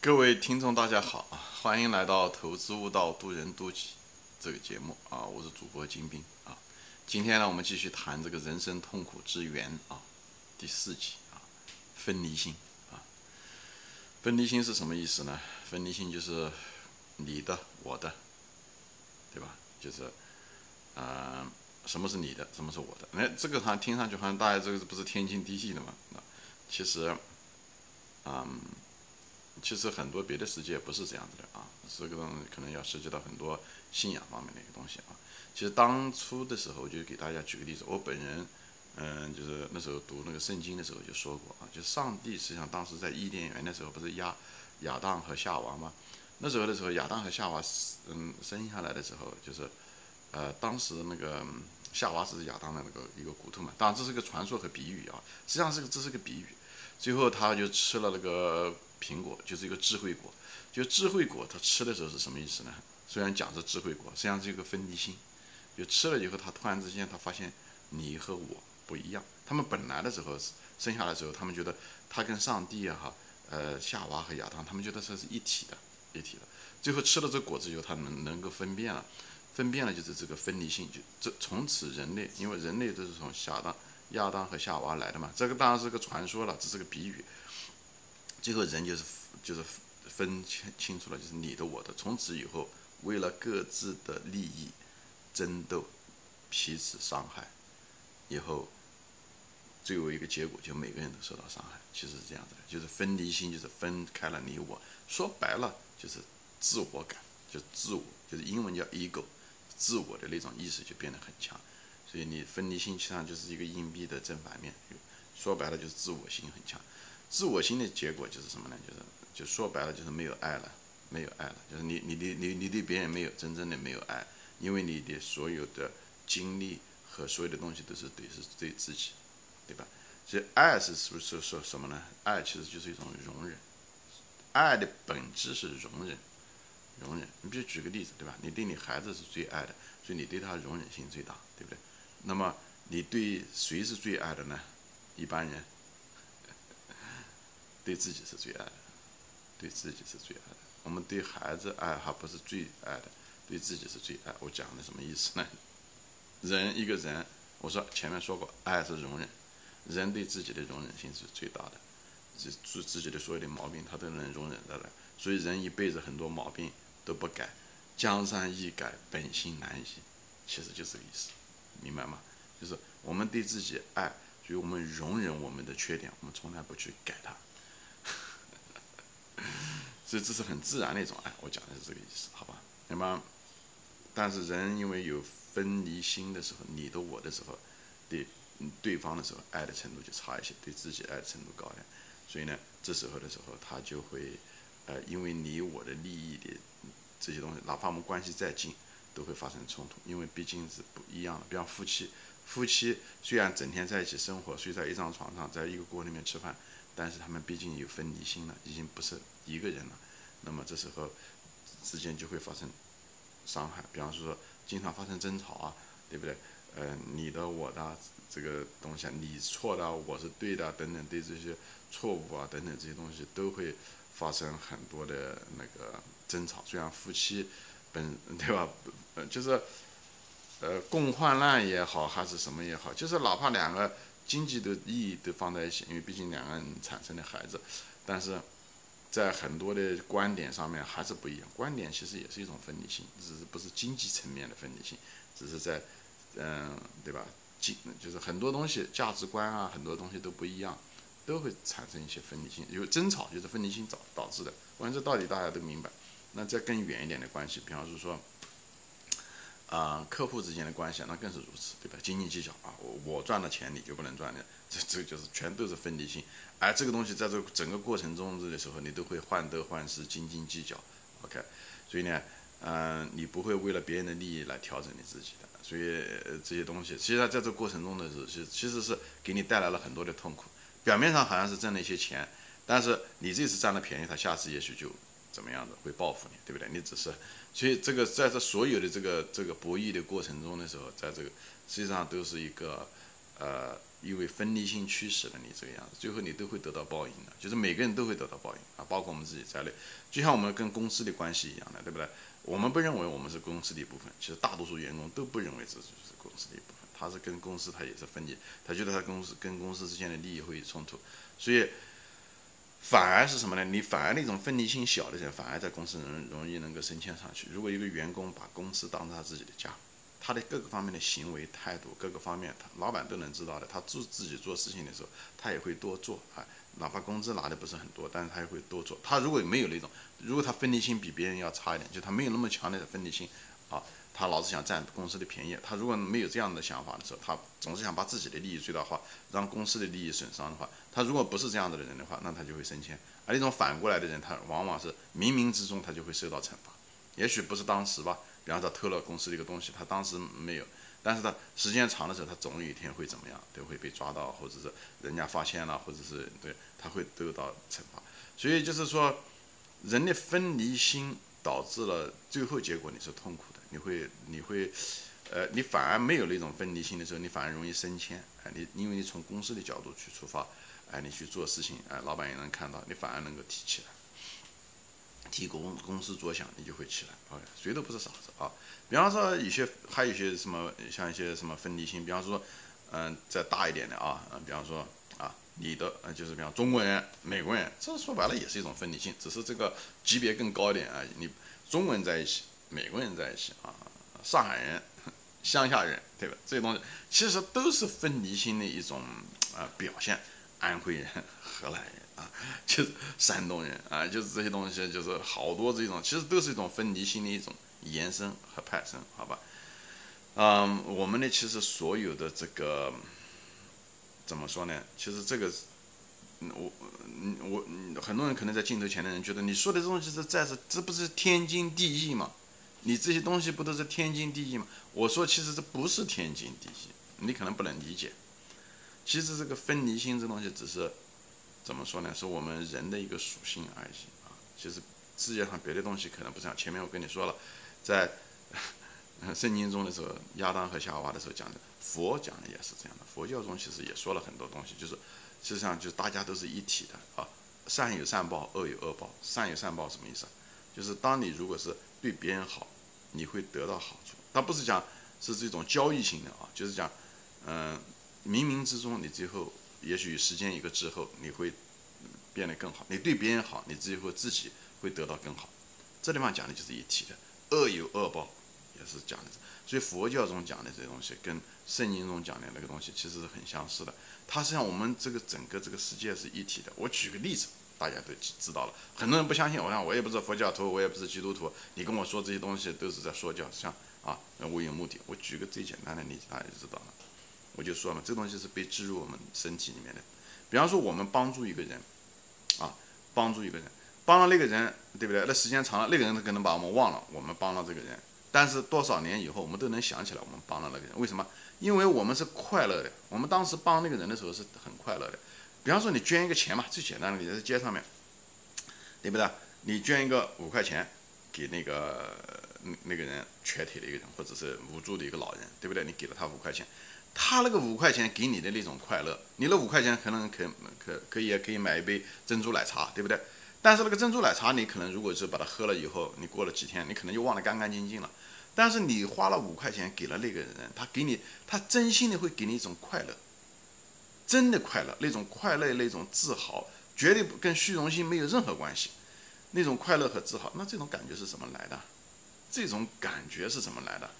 各位听众，大家好啊！欢迎来到《投资悟道，渡人渡己》这个节目啊！我是主播金兵啊。今天呢，我们继续谈这个人生痛苦之源啊，第四集啊，分离心啊。分离心是什么意思呢？分离心就是你的、我的，对吧？就是啊，什么是你的，什么是我的？哎，这个好像听上去好像大家这个不是天经地义的嘛？啊，其实，其实很多别的世界不是这样子的啊，这个东西可能要涉及到很多信仰方面的一个东西啊。其实当初的时候，就给大家举个例子，我本人，嗯，就是那时候读那个圣经的时候就说过啊，就上帝实际上当时在伊甸园的时候，不是亚亚当和夏娃吗？那时候的时候，亚当和夏娃嗯生下来的时候，就是呃当时那个夏娃是亚当的那个一个骨头嘛，当然这是个传说和比喻啊，实际上是个这是个比喻。最后他就吃了那个。苹果就是一个智慧果，就智慧果，他吃的时候是什么意思呢？虽然讲是智慧果，实际上是一个分离心。就吃了以后，他突然之间他发现你和我不一样。他们本来的时候生下来的时候，他们觉得他跟上帝啊哈，呃夏娃和亚当，他们觉得这是一体的，一体的。最后吃了这果子以后，他能能够分辨了，分辨了就是这个分离性，就这从此人类，因为人类都是从亚当亚当和夏娃来的嘛，这个当然是个传说了，这是个比喻。最后人就是就是分清清楚了，就是你的我的，从此以后为了各自的利益争斗，彼此伤害，以后最后一个结果就每个人都受到伤害。其实是这样子的，就是分离心，就是分开了你我。说白了就是自我感，就自我，就是英文叫 ego，自我的那种意识就变得很强。所以你分离心实际上就是一个硬币的正反面，说白了就是自我心很强。自我心的结果就是什么呢？就是就说白了就是没有爱了，没有爱了，就是你你你你你对别人没有真正的没有爱，因为你的所有的精力和所有的东西都是对是对自己，对吧？所以爱是是不是说什么呢？爱其实就是一种容忍，爱的本质是容忍，容忍。你比如举个例子，对吧？你对你孩子是最爱的，所以你对他容忍性最大，对不对？那么你对谁是最爱的呢？一般人。对自己是最爱的，对自己是最爱的。我们对孩子爱还不是最爱的，对自己是最爱。我讲的什么意思呢？人一个人，我说前面说过，爱是容忍，人对自己的容忍性是最大的，自自自己的所有的毛病他都能容忍得了。所以人一辈子很多毛病都不改，江山易改，本性难移，其实就这个意思，明白吗？就是我们对自己爱，所以我们容忍我们的缺点，我们从来不去改它。这这是很自然的一种爱，我讲的是这个意思，好吧？那么，但是人因为有分离心的时候，你的我的时候，对对方的时候，爱的程度就差一些，对自己爱的程度高一点。所以呢，这时候的时候，他就会，呃，因为你我的利益的这些东西，哪怕我们关系再近，都会发生冲突，因为毕竟是不一样的。比方夫妻，夫妻虽然整天在一起生活，睡在一张床上，在一个锅里面吃饭。但是他们毕竟有分离心了，已经不是一个人了，那么这时候之间就会发生伤害，比方说经常发生争吵啊，对不对？呃，你的我的这个东西，你错的，我是对的，等等，对这些错误啊等等这些东西都会发生很多的那个争吵。虽然夫妻本 对吧，就是呃共患难也好，还是什么也好，就是哪怕两个。经济的意义都放在一起，因为毕竟两个人产生的孩子，但是在很多的观点上面还是不一样。观点其实也是一种分离性，只是不是经济层面的分离性，只是在，嗯，对吧？经就是很多东西价值观啊，很多东西都不一样，都会产生一些分离性。有争吵就是分离性导导致的。反正这道理大家都明白。那再更远一点的关系，比方说说。啊，客户之间的关系那更是如此，对吧？斤斤计较啊，我我赚了钱你就不能赚的，这这就是全都是分离心。而这个东西在这整个过程中这个时候，你都会患得患失、斤斤计较。OK，所以呢，嗯，你不会为了别人的利益来调整你自己的。所以这些东西，其实在这过程中的是，其其实是给你带来了很多的痛苦。表面上好像是挣了一些钱，但是你这次占了便宜，他下次也许就。怎么样的会报复你，对不对？你只是，所以这个在这所有的这个这个博弈的过程中的时候，在这个实际上都是一个，呃，因为分离性驱使了你这个样子，最后你都会得到报应的，就是每个人都会得到报应啊，包括我们自己在内。就像我们跟公司的关系一样的，对不对？我们不认为我们是公司的一部分，其实大多数员工都不认为自己是公司的一部分，他是跟公司他也是分离，他觉得他公司跟公司之间的利益会冲突，所以反而是什么呢？你反而那种分离心小的人，反而在公司容容易能够升迁上去。如果一个员工把公司当成他自己的家，他的各个方面的行为态度，各个方面，他老板都能知道的。他做自己做事情的时候，他也会多做啊，哪怕工资拿的不是很多，但是他也会多做。他如果没有那种，如果他分离心比别人要差一点，就他没有那么强烈的分离心啊，他老是想占公司的便宜。他如果没有这样的想法的时候，他总是想把自己的利益最大化，让公司的利益损伤的话，他如果不是这样子的人的话，那他就会升迁。而那种反过来的人，他往往是冥冥之中他就会受到惩罚，也许不是当时吧。比方说偷了公司的一个东西，他当时没有，但是他时间长的时候，他总有一天会怎么样，都会被抓到，或者是人家发现了，或者是对他会得到惩罚。所以就是说，人的分离心导致了最后结果你是痛苦的，你会你会，呃，你反而没有那种分离心的时候，你反而容易升迁。哎，你因为你从公司的角度去出发，哎，你去做事情，哎，老板也能看到，你反而能够提起来。替公公司着想，你就会起来。哎，谁都不是傻子啊。比方说，有些还有一些什么，像一些什么分离心。比方说，嗯，再大一点的啊，嗯，比方说啊，你的，嗯，就是比方中国人、美国人，这说白了也是一种分离性，只是这个级别更高一点啊。你中文在一起，美国人在一起啊，上海人、乡下人，对吧？这些东西其实都是分离心的一种啊表现。安徽人、河南人。啊，就是山东人啊，就是这些东西，就是好多这种，其实都是一种分离心的一种延伸和派生，好吧？嗯，我们呢，其实所有的这个怎么说呢？其实这个，我，我，很多人可能在镜头前的人觉得你说的这东西是在是，这不是天经地义吗？你这些东西不都是天经地义吗？我说，其实这不是天经地义，你可能不能理解。其实这个分离心这东西只是。怎么说呢？是我们人的一个属性而已啊。其实世界上别的东西可能不这样。前面我跟你说了，在 圣经中的时候，亚当和夏娃的时候讲的，佛讲的也是这样的。佛教中其实也说了很多东西，就是实际上就是大家都是一体的啊。善有善报，恶有恶报。善有善报什么意思？就是当你如果是对别人好，你会得到好处。它不是讲是这种交易型的啊，就是讲嗯，冥冥之中你最后。也许时间一个之后，你会变得更好。你对别人好，你最后自己会得到更好。这地方讲的就是一体的，恶有恶报，也是讲的。所以佛教中讲的这些东西，跟圣经中讲的那个东西其实是很相似的。它实际上我们这个整个这个世界是一体的。我举个例子，大家都知道了。很多人不相信，我讲我也不是佛教徒，我也不是基督徒。你跟我说这些东西都是在说教，像啊，我有目的。我举个最简单的例子，大家就知道了。我就说嘛，这东西是被植入我们身体里面的。比方说，我们帮助一个人，啊，帮助一个人，帮了那个人，对不对？那时间长了，那个人他可能把我们忘了，我们帮了这个人。但是多少年以后，我们都能想起来我们帮了那个人。为什么？因为我们是快乐的。我们当时帮那个人的时候是很快乐的。比方说，你捐一个钱嘛，最简单的，你在街上面，对不对？你捐一个五块钱给那个那个人瘸腿的一个人，或者是无助的一个老人，对不对？你给了他五块钱。他那个五块钱给你的那种快乐，你那五块钱可能可可可以也可以买一杯珍珠奶茶，对不对？但是那个珍珠奶茶，你可能如果是把它喝了以后，你过了几天，你可能就忘得干干净净了。但是你花了五块钱给了那个人，他给你，他真心的会给你一种快乐，真的快乐，那种快乐，那种自豪，绝对不跟虚荣心没有任何关系。那种快乐和自豪，那这种感觉是怎么来的？这种感觉是怎么来的？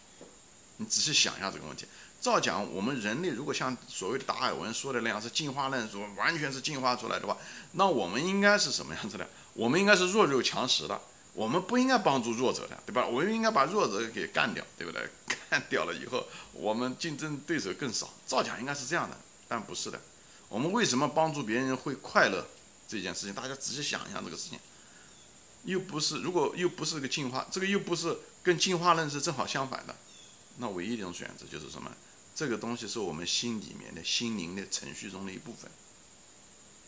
你仔细想一下这个问题。照讲，我们人类如果像所谓的达尔文说的那样是进化论，说完全是进化出来的话，那我们应该是什么样子的？我们应该是弱肉强食的，我们不应该帮助弱者的，对吧？我们应该把弱者给干掉，对不对？干掉了以后，我们竞争对手更少。照讲应该是这样的，但不是的。我们为什么帮助别人会快乐这件事情？大家仔细想一下这个事情，又不是如果又不是个进化，这个又不是跟进化论是正好相反的，那唯一一种选择就是什么？这个东西是我们心里面的心灵的程序中的一部分。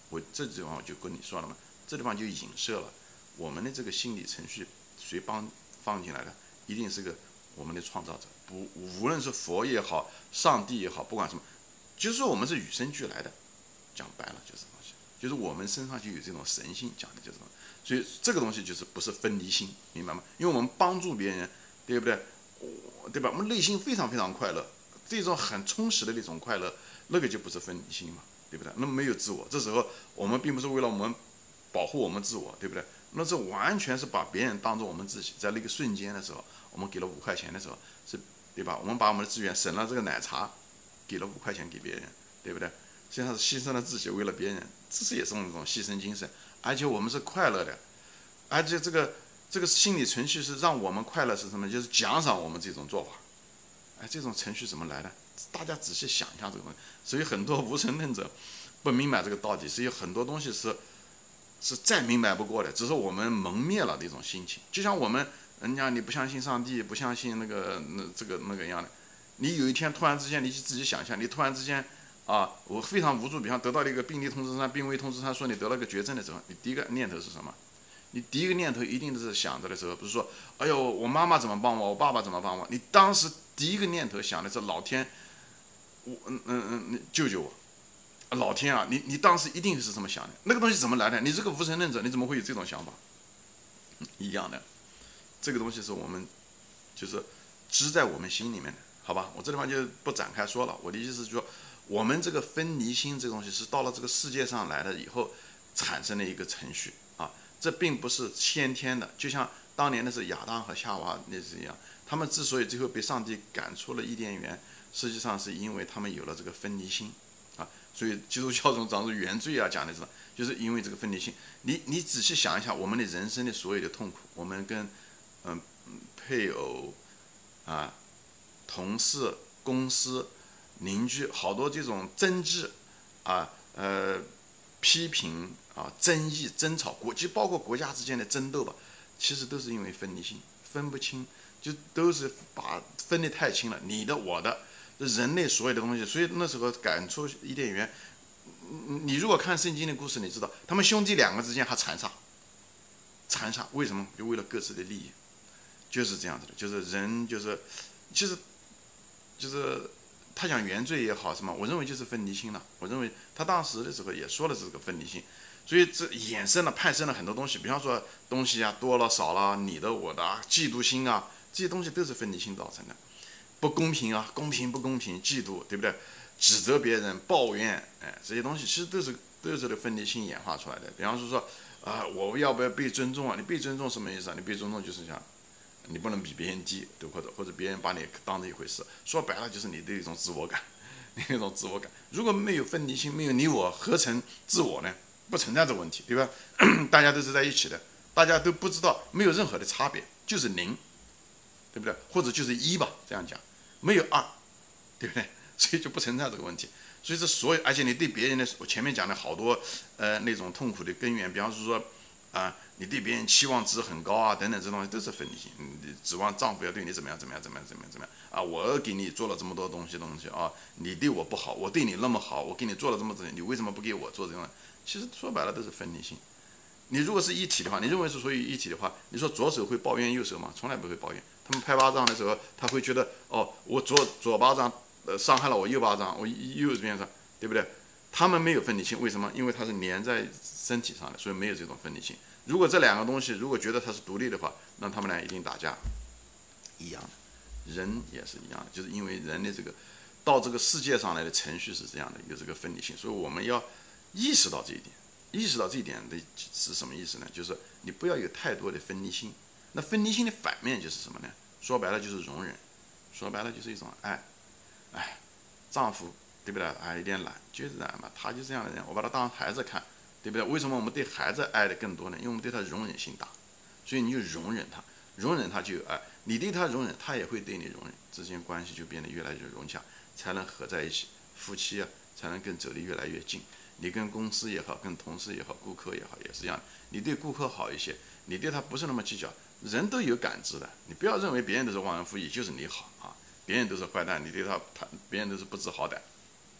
我这地方我就跟你说了嘛，这地方就影射了我们的这个心理程序，谁帮放进来的？一定是个我们的创造者，不无论是佛也好，上帝也好，不管什么，就是说我们是与生俱来的，讲白了就是东西，就是我们身上就有这种神性，讲的就是？所以这个东西就是不是分离心，明白吗？因为我们帮助别人，对不对？对吧？我们内心非常非常快乐，这种很充实的那种快乐，那个就不是分离心嘛，对不对？那么没有自我，这时候我们并不是为了我们保护我们自我，对不对？那这完全是把别人当做我们自己，在那个瞬间的时候，我们给了五块钱的时候，是，对吧？我们把我们的资源省了这个奶茶，给了五块钱给别人，对不对？实际上是牺牲了自己，为了别人，这是也是一种牺牲精神，而且我们是快乐的，而且这个。这个心理程序是让我们快乐是什么？就是奖赏我们这种做法。哎，这种程序怎么来的？大家仔细想一下这个东西。所以很多无神论者不明白这个道理，所以很多东西是是再明白不过的，只是我们蒙灭了的一种心情。就像我们，人家你不相信上帝，不相信那个那这个那个样的，你有一天突然之间，你自己想象，你突然之间啊，我非常无助，比方得到了一个病例通知单、病危通知单，说你得了个绝症的时候，你第一个念头是什么？你第一个念头一定是想着的时候，不是说，哎呦，我妈妈怎么帮我，我爸爸怎么帮我？你当时第一个念头想的是老天，我嗯嗯嗯，你救救我，老天啊，你你当时一定是这么想的。那个东西怎么来的？你这个无神论者，你怎么会有这种想法？一样的，这个东西是我们就是织在我们心里面的，好吧？我这地方就不展开说了。我的意思是说，我们这个分离心这东西是到了这个世界上来了以后产生的一个程序啊。这并不是先天的，就像当年的是亚当和夏娃那是一样，他们之所以最后被上帝赶出了伊甸园，实际上是因为他们有了这个分离心，啊，所以基督教中讲是原罪啊，讲的是，就是因为这个分离心。你你仔细想一下，我们的人生的所有的痛苦，我们跟嗯配偶啊、同事、公司、邻居好多这种争执啊、呃批评。啊，争议、争吵，国际包括国家之间的争斗吧，其实都是因为分离性，分不清，就都是把分得太清了，你的、我的，人类所有的东西。所以那时候赶出伊甸园，你如果看圣经的故事，你知道他们兄弟两个之间还残杀，残杀，为什么？就为了各自的利益，就是这样子的，就是人就是，其实，就是。他讲原罪也好什么，我认为就是分离心了。我认为他当时的时候也说了这个分离心，所以这衍生了、派生了很多东西，比方说东西啊多了少了，你的我的啊嫉妒心啊，这些东西都是分离心造成的。不公平啊，公平不公平，嫉妒对不对？指责别人、抱怨，哎，这些东西其实都是都是这个分离心演化出来的。比方说说啊，我要不要被尊重啊？你被尊重什么意思啊？你被尊重就是讲。你不能比别人低，对或者或者别人把你当成一回事，说白了就是你的一种自我感，你那种自我感。如果没有分离心，没有你我何成自我呢？不存在这问题，对吧？大家都是在一起的，大家都不知道，没有任何的差别，就是零，对不对？或者就是一吧，这样讲，没有二，对不对？所以就不存在这个问题。所以这所有，而且你对别人的，我前面讲的好多呃那种痛苦的根源，比方是说啊。你对别人期望值很高啊，等等，这东西都是分离心。你指望丈夫要对你怎么样怎么样怎么样怎么样怎么样啊？我给你做了这么多东西东西啊，你对我不好，我对你那么好，我给你做了这么多，你为什么不给我做这种？其实说白了都是分离心。你如果是一体的话，你认为是属于一体的话，你说左手会抱怨右手吗？从来不会抱怨。他们拍巴掌的时候，他会觉得哦，我左左巴掌呃伤害了我右巴掌，我右边上，对不对？他们没有分离性，为什么？因为它是粘在身体上的，所以没有这种分离性。如果这两个东西如果觉得它是独立的话，那他们俩一定打架。一样的，人也是一样的，就是因为人的这个到这个世界上来的程序是这样的，有这个分离性，所以我们要意识到这一点。意识到这一点的是什么意思呢？就是你不要有太多的分离心。那分离心的反面就是什么呢？说白了就是容忍，说白了就是一种爱。哎，丈夫对不对？啊，有点懒，就是这样嘛，他就这样的人，我把他当孩子看。对不对？为什么我们对孩子爱的更多呢？因为我们对他容忍性大，所以你就容忍他，容忍他就有爱。你对他容忍，他也会对你容忍，之间关系就变得越来越融洽，才能合在一起。夫妻啊，才能更走得越来越近。你跟公司也好，跟同事也好，顾客也好，也是一样。你对顾客好一些，你对他不是那么计较。人都有感知的，你不要认为别人都是忘恩负义，就是你好啊，别人都是坏蛋，你对他他别人都是不知好歹，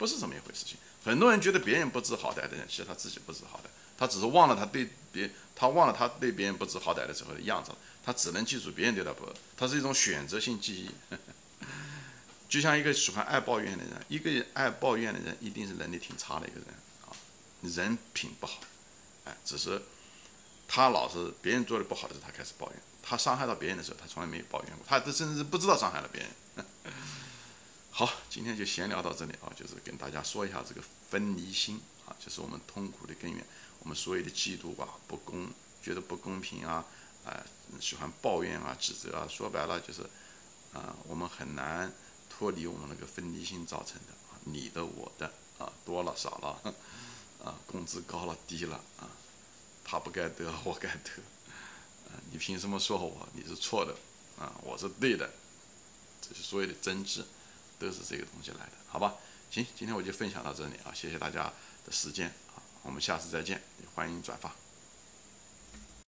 不是这么一回事情。很多人觉得别人不知好歹的人，其实他自己不知好歹，他只是忘了他对别，他忘了他对别人不知好歹的时候的样子，他只能记住别人对他不，他是一种选择性记忆。就像一个喜欢爱抱怨的人，一个爱抱怨的人一定是能力挺差的一个人啊，人品不好，哎，只是他老是别人做的不好的时候他开始抱怨，他伤害到别人的时候他从来没有抱怨过，他甚至不知道伤害了别人。好，今天就闲聊到这里啊，就是跟大家说一下这个分离心啊，就是我们痛苦的根源，我们所有的嫉妒啊、不公、觉得不公平啊。哎，喜欢抱怨啊、指责啊，说白了就是，啊，我们很难脱离我们那个分离心造成的啊，你的、我的啊，多了少了，啊，工资高了低了啊，他不该得，我该得，啊，你凭什么说我？你是错的，啊，我是对的，这是所有的争执都是这个东西来的，好吧？行，今天我就分享到这里啊，谢谢大家的时间啊，我们下次再见，欢迎转发。